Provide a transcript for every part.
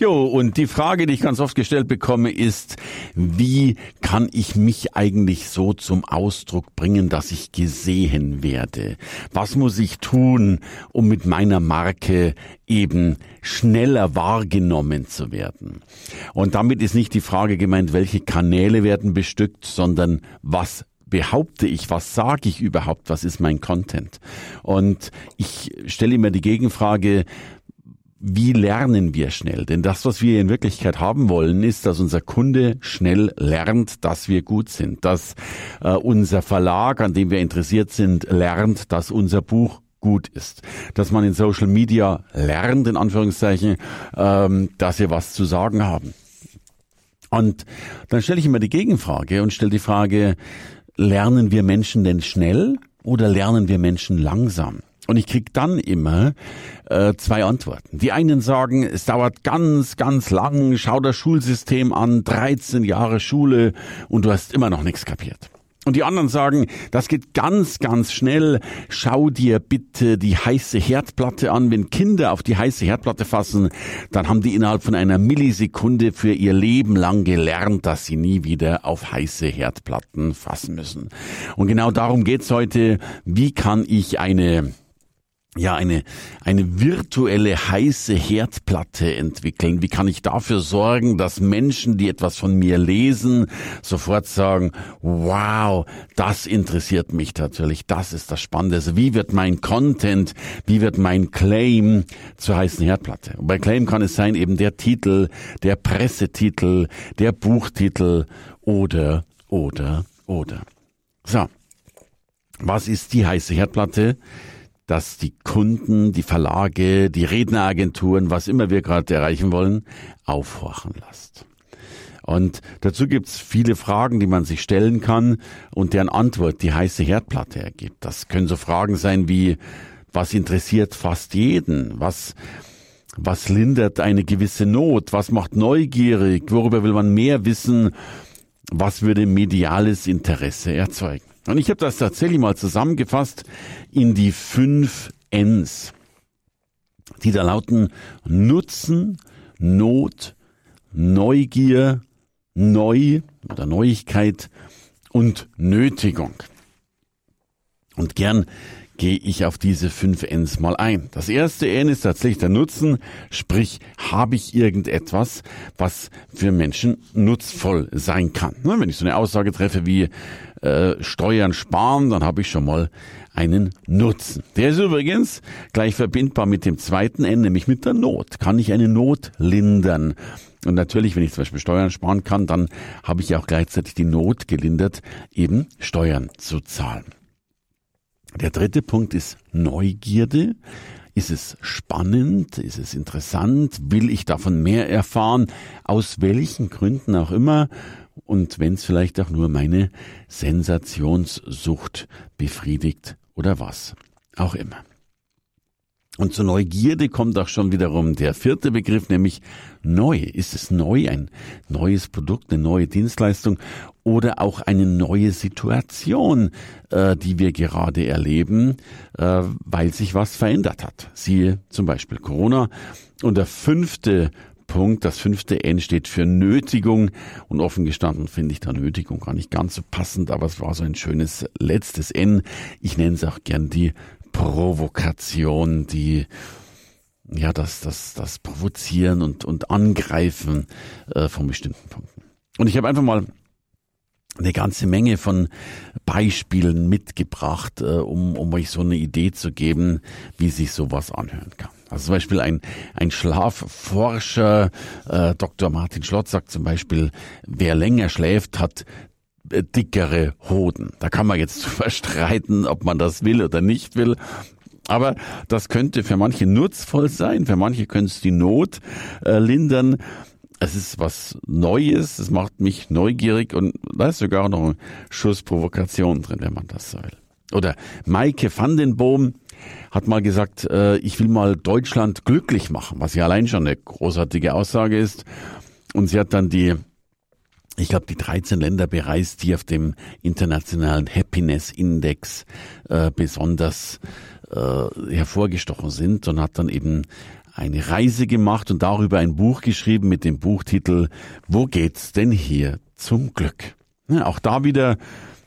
Jo, und die Frage, die ich ganz oft gestellt bekomme, ist, wie kann ich mich eigentlich so zum Ausdruck bringen, dass ich gesehen werde? Was muss ich tun, um mit meiner Marke eben schneller wahrgenommen zu werden? Und damit ist nicht die Frage gemeint, welche Kanäle werden bestückt, sondern was behaupte ich, was sage ich überhaupt, was ist mein Content? Und ich stelle immer die Gegenfrage, wie lernen wir schnell? Denn das, was wir in Wirklichkeit haben wollen, ist, dass unser Kunde schnell lernt, dass wir gut sind, dass äh, unser Verlag, an dem wir interessiert sind, lernt, dass unser Buch gut ist, dass man in Social Media lernt, in Anführungszeichen, ähm, dass wir was zu sagen haben. Und dann stelle ich immer die Gegenfrage und stelle die Frage, lernen wir Menschen denn schnell oder lernen wir Menschen langsam? Und ich krieg dann immer äh, zwei Antworten. Die einen sagen, es dauert ganz, ganz lang, schau das Schulsystem an, 13 Jahre Schule und du hast immer noch nichts kapiert. Und die anderen sagen, das geht ganz, ganz schnell. Schau dir bitte die heiße Herdplatte an. Wenn Kinder auf die heiße Herdplatte fassen, dann haben die innerhalb von einer Millisekunde für ihr Leben lang gelernt, dass sie nie wieder auf heiße Herdplatten fassen müssen. Und genau darum geht's heute. Wie kann ich eine ja eine eine virtuelle heiße Herdplatte entwickeln? Wie kann ich dafür sorgen, dass Menschen, die etwas von mir lesen, sofort sagen, wow, das interessiert mich tatsächlich, das ist das Spannende. Also wie wird mein Content, wie wird mein Claim zur heißen Herdplatte? Und bei Claim kann es sein eben der Titel, der Pressetitel, der Buchtitel oder oder oder. So. Was ist die heiße Herdplatte? Dass die Kunden, die Verlage, die Redneragenturen, was immer wir gerade erreichen wollen, aufhorchen lasst. Und dazu gibt's viele Fragen, die man sich stellen kann und deren Antwort die heiße Herdplatte ergibt. Das können so Fragen sein wie, was interessiert fast jeden? Was, was lindert eine gewisse Not? Was macht neugierig? Worüber will man mehr wissen? Was würde mediales Interesse erzeugen? Und ich habe das tatsächlich mal zusammengefasst in die fünf Ns, die da lauten Nutzen, Not, Neugier, Neu oder Neuigkeit und Nötigung. Und gern gehe ich auf diese fünf Ns mal ein. Das erste N ist tatsächlich der Nutzen, sprich, habe ich irgendetwas, was für Menschen nutzvoll sein kann. Ne, wenn ich so eine Aussage treffe wie äh, Steuern sparen, dann habe ich schon mal einen Nutzen. Der ist übrigens gleich verbindbar mit dem zweiten N, nämlich mit der Not. Kann ich eine Not lindern? Und natürlich, wenn ich zum Beispiel Steuern sparen kann, dann habe ich auch gleichzeitig die Not gelindert, eben Steuern zu zahlen. Der dritte Punkt ist Neugierde. Ist es spannend? Ist es interessant? Will ich davon mehr erfahren? Aus welchen Gründen auch immer? Und wenn es vielleicht auch nur meine Sensationssucht befriedigt oder was auch immer. Und zur Neugierde kommt auch schon wiederum der vierte Begriff, nämlich neu. Ist es neu, ein neues Produkt, eine neue Dienstleistung oder auch eine neue Situation, äh, die wir gerade erleben, äh, weil sich was verändert hat. Siehe zum Beispiel Corona. Und der fünfte Punkt, das fünfte N steht für Nötigung. Und offen gestanden finde ich da Nötigung gar nicht ganz so passend, aber es war so ein schönes letztes N. Ich nenne es auch gern die Provokation, die ja das das das Provozieren und und Angreifen äh, von bestimmten Punkten. Und ich habe einfach mal eine ganze Menge von Beispielen mitgebracht, äh, um, um euch so eine Idee zu geben, wie sich sowas anhören kann. Also zum Beispiel ein, ein Schlafforscher, äh, Dr. Martin Schlotz sagt zum Beispiel, wer länger schläft, hat dickere Hoden. Da kann man jetzt drüber streiten, ob man das will oder nicht will. Aber das könnte für manche nutzvoll sein, für manche könnte es die Not äh, lindern. Es ist was Neues, es macht mich neugierig und da ist sogar noch ein Schuss Provokation drin, wenn man das so will. Oder Maike van den Boom, hat mal gesagt, äh, ich will mal Deutschland glücklich machen, was ja allein schon eine großartige Aussage ist. Und sie hat dann die, ich glaube, die 13 Länder bereist, die auf dem internationalen Happiness Index äh, besonders äh, hervorgestochen sind und hat dann eben eine Reise gemacht und darüber ein Buch geschrieben mit dem Buchtitel Wo geht's denn hier zum Glück? Ja, auch da wieder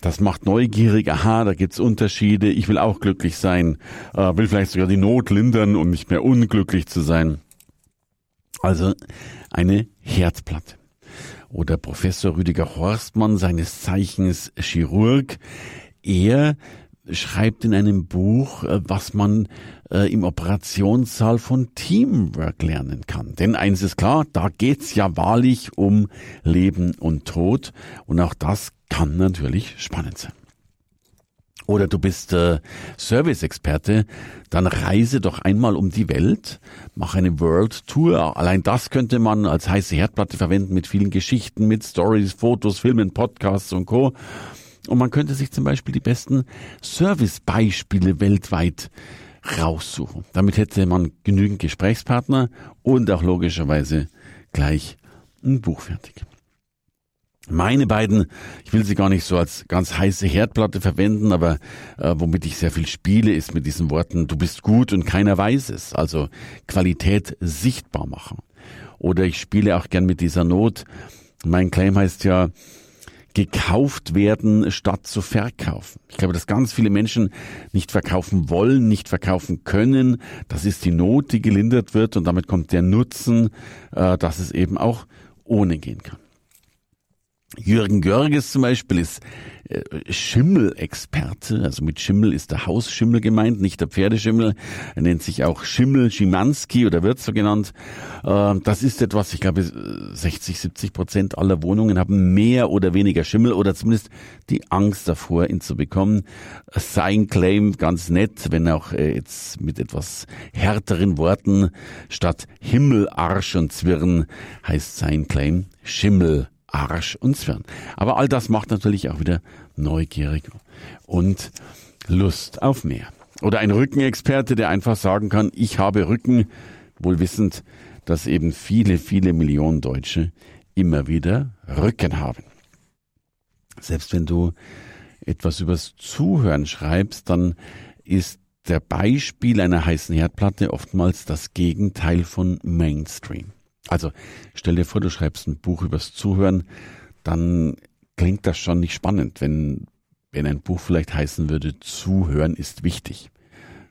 das macht neugierig, aha, da gibt's Unterschiede, ich will auch glücklich sein, äh, will vielleicht sogar die Not lindern, um nicht mehr unglücklich zu sein. Also eine Herzplatte. Oder Professor Rüdiger Horstmann, seines Zeichens Chirurg, er schreibt in einem Buch, äh, was man äh, im Operationssaal von Teamwork lernen kann. Denn eins ist klar, da geht's ja wahrlich um Leben und Tod und auch das kann natürlich spannend sein. Oder du bist äh, Service-Experte, dann reise doch einmal um die Welt, mach eine World Tour. Allein das könnte man als heiße Herdplatte verwenden mit vielen Geschichten, mit Stories, Fotos, Filmen, Podcasts und Co. Und man könnte sich zum Beispiel die besten Service-Beispiele weltweit raussuchen. Damit hätte man genügend Gesprächspartner und auch logischerweise gleich ein Buch fertig. Meine beiden, ich will sie gar nicht so als ganz heiße Herdplatte verwenden, aber äh, womit ich sehr viel spiele, ist mit diesen Worten, du bist gut und keiner weiß es. Also Qualität sichtbar machen. Oder ich spiele auch gern mit dieser Not. Mein Claim heißt ja, gekauft werden statt zu verkaufen. Ich glaube, dass ganz viele Menschen nicht verkaufen wollen, nicht verkaufen können. Das ist die Not, die gelindert wird und damit kommt der Nutzen, äh, dass es eben auch ohne gehen kann. Jürgen Görges zum Beispiel ist äh, Schimmelexperte. Also mit Schimmel ist der Hausschimmel gemeint, nicht der Pferdeschimmel. Er nennt sich auch Schimmel Schimanski oder wird so genannt. Äh, das ist etwas, ich glaube, 60, 70 Prozent aller Wohnungen haben mehr oder weniger Schimmel oder zumindest die Angst davor, ihn zu bekommen. Sein Claim ganz nett, wenn auch äh, jetzt mit etwas härteren Worten statt Himmel, Arsch und Zwirn heißt sein Claim Schimmel. Arsch und Zwirn. Aber all das macht natürlich auch wieder neugierig und Lust auf mehr. Oder ein Rückenexperte, der einfach sagen kann, ich habe Rücken, wohl wissend, dass eben viele, viele Millionen Deutsche immer wieder Rücken haben. Selbst wenn du etwas übers Zuhören schreibst, dann ist der Beispiel einer heißen Herdplatte oftmals das Gegenteil von Mainstream. Also stell dir vor, du schreibst ein Buch übers Zuhören, dann klingt das schon nicht spannend, wenn, wenn ein Buch vielleicht heißen würde, Zuhören ist wichtig.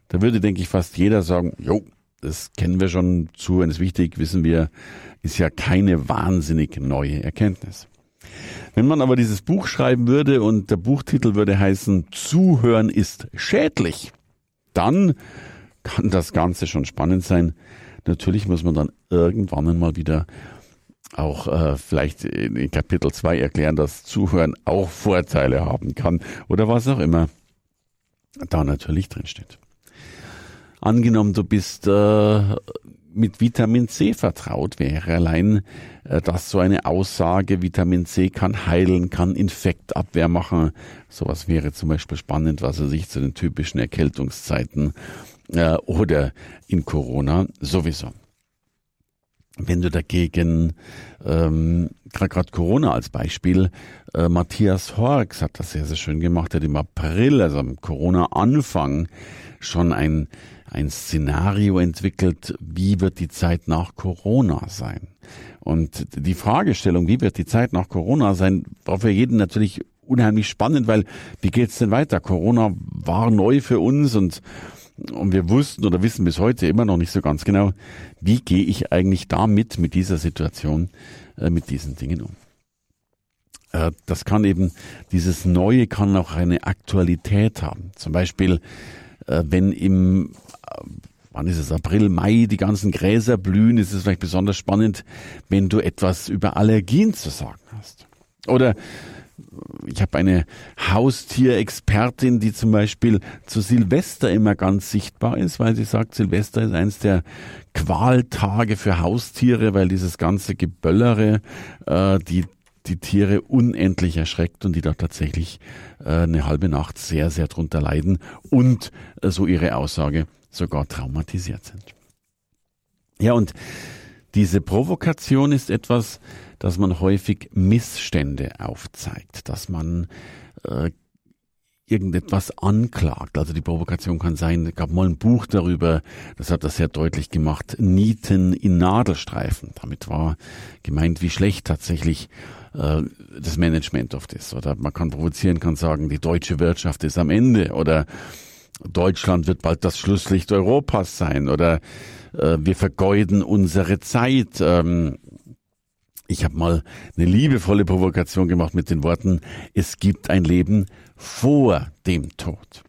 Da würde, denke ich, fast jeder sagen, jo, das kennen wir schon, Zuhören ist wichtig, wissen wir, ist ja keine wahnsinnig neue Erkenntnis. Wenn man aber dieses Buch schreiben würde und der Buchtitel würde heißen, Zuhören ist schädlich, dann kann das Ganze schon spannend sein. Natürlich muss man dann irgendwann einmal wieder auch äh, vielleicht in Kapitel 2 erklären, dass Zuhören auch Vorteile haben kann oder was auch immer da natürlich drinsteht. Angenommen, du bist äh, mit Vitamin C vertraut, wäre allein äh, das so eine Aussage, Vitamin C kann heilen, kann Infektabwehr machen. Sowas wäre zum Beispiel spannend, was er sich zu den typischen Erkältungszeiten äh, oder in Corona sowieso. Wenn du dagegen ähm, gerade Corona als Beispiel, äh, Matthias Horks hat das sehr, sehr schön gemacht, hat im April, also am Corona-Anfang, schon ein, ein Szenario entwickelt, wie wird die Zeit nach Corona sein. Und die Fragestellung, wie wird die Zeit nach Corona sein, war für jeden natürlich unheimlich spannend, weil wie geht's denn weiter? Corona war neu für uns und und wir wussten oder wissen bis heute immer noch nicht so ganz genau, wie gehe ich eigentlich damit, mit dieser Situation, äh, mit diesen Dingen um. Äh, das kann eben, dieses Neue kann auch eine Aktualität haben. Zum Beispiel, äh, wenn im, äh, wann ist es, April, Mai, die ganzen Gräser blühen, ist es vielleicht besonders spannend, wenn du etwas über Allergien zu sagen hast. Oder ich habe eine Haustierexpertin, die zum Beispiel zu Silvester immer ganz sichtbar ist, weil sie sagt, Silvester ist eins der Qualtage für Haustiere, weil dieses ganze Geböllere, äh, die die Tiere unendlich erschreckt und die da tatsächlich äh, eine halbe Nacht sehr, sehr drunter leiden und äh, so ihre Aussage sogar traumatisiert sind. Ja, und diese Provokation ist etwas, dass man häufig Missstände aufzeigt, dass man äh, irgendetwas anklagt. Also die Provokation kann sein, es gab mal ein Buch darüber, das hat das sehr deutlich gemacht, Nieten in Nadelstreifen. Damit war gemeint, wie schlecht tatsächlich äh, das Management oft ist. Oder man kann provozieren, kann sagen, die deutsche Wirtschaft ist am Ende oder Deutschland wird bald das Schlusslicht Europas sein oder äh, wir vergeuden unsere Zeit. Ähm, ich habe mal eine liebevolle Provokation gemacht mit den Worten, es gibt ein Leben vor dem Tod.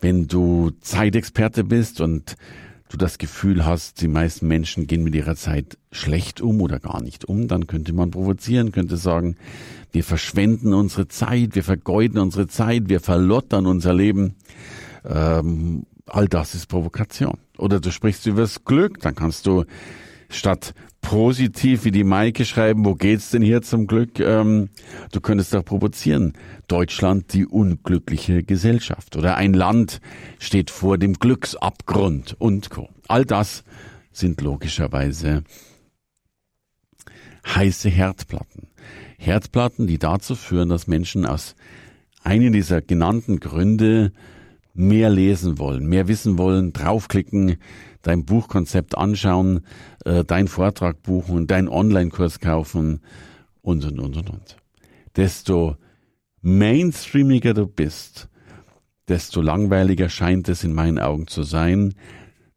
Wenn du Zeitexperte bist und du das Gefühl hast, die meisten Menschen gehen mit ihrer Zeit schlecht um oder gar nicht um, dann könnte man provozieren, könnte sagen, wir verschwenden unsere Zeit, wir vergeuden unsere Zeit, wir verlottern unser Leben. Ähm, all das ist Provokation. Oder du sprichst über das Glück, dann kannst du statt positiv wie die Maike schreiben, wo geht's denn hier zum Glück? Ähm, du könntest doch provozieren. Deutschland die unglückliche Gesellschaft oder ein Land steht vor dem Glücksabgrund und Co. All das sind logischerweise heiße Herdplatten. Herdplatten, die dazu führen, dass Menschen aus einem dieser genannten Gründe mehr lesen wollen, mehr wissen wollen, draufklicken, dein Buchkonzept anschauen, äh, deinen Vortrag buchen, deinen Online-Kurs kaufen und, und, und, und, und. Desto mainstreamiger du bist, desto langweiliger scheint es in meinen Augen zu sein,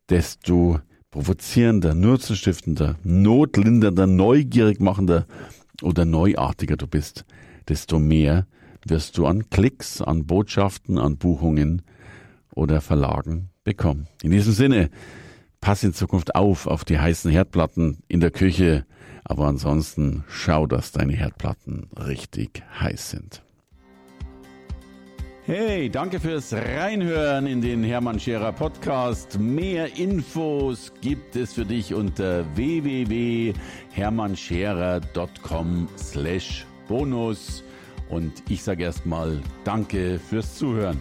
desto provozierender, nutzenstiftender, notlindernder, neugierig machender oder neuartiger du bist, desto mehr wirst du an Klicks, an Botschaften, an Buchungen oder Verlagen bekommen. In diesem Sinne, pass in Zukunft auf auf die heißen Herdplatten in der Küche, aber ansonsten schau, dass deine Herdplatten richtig heiß sind. Hey, danke fürs Reinhören in den Hermann Scherer Podcast. Mehr Infos gibt es für dich unter www.hermannscherer.com slash bonus. Und ich sage erstmal Danke fürs Zuhören.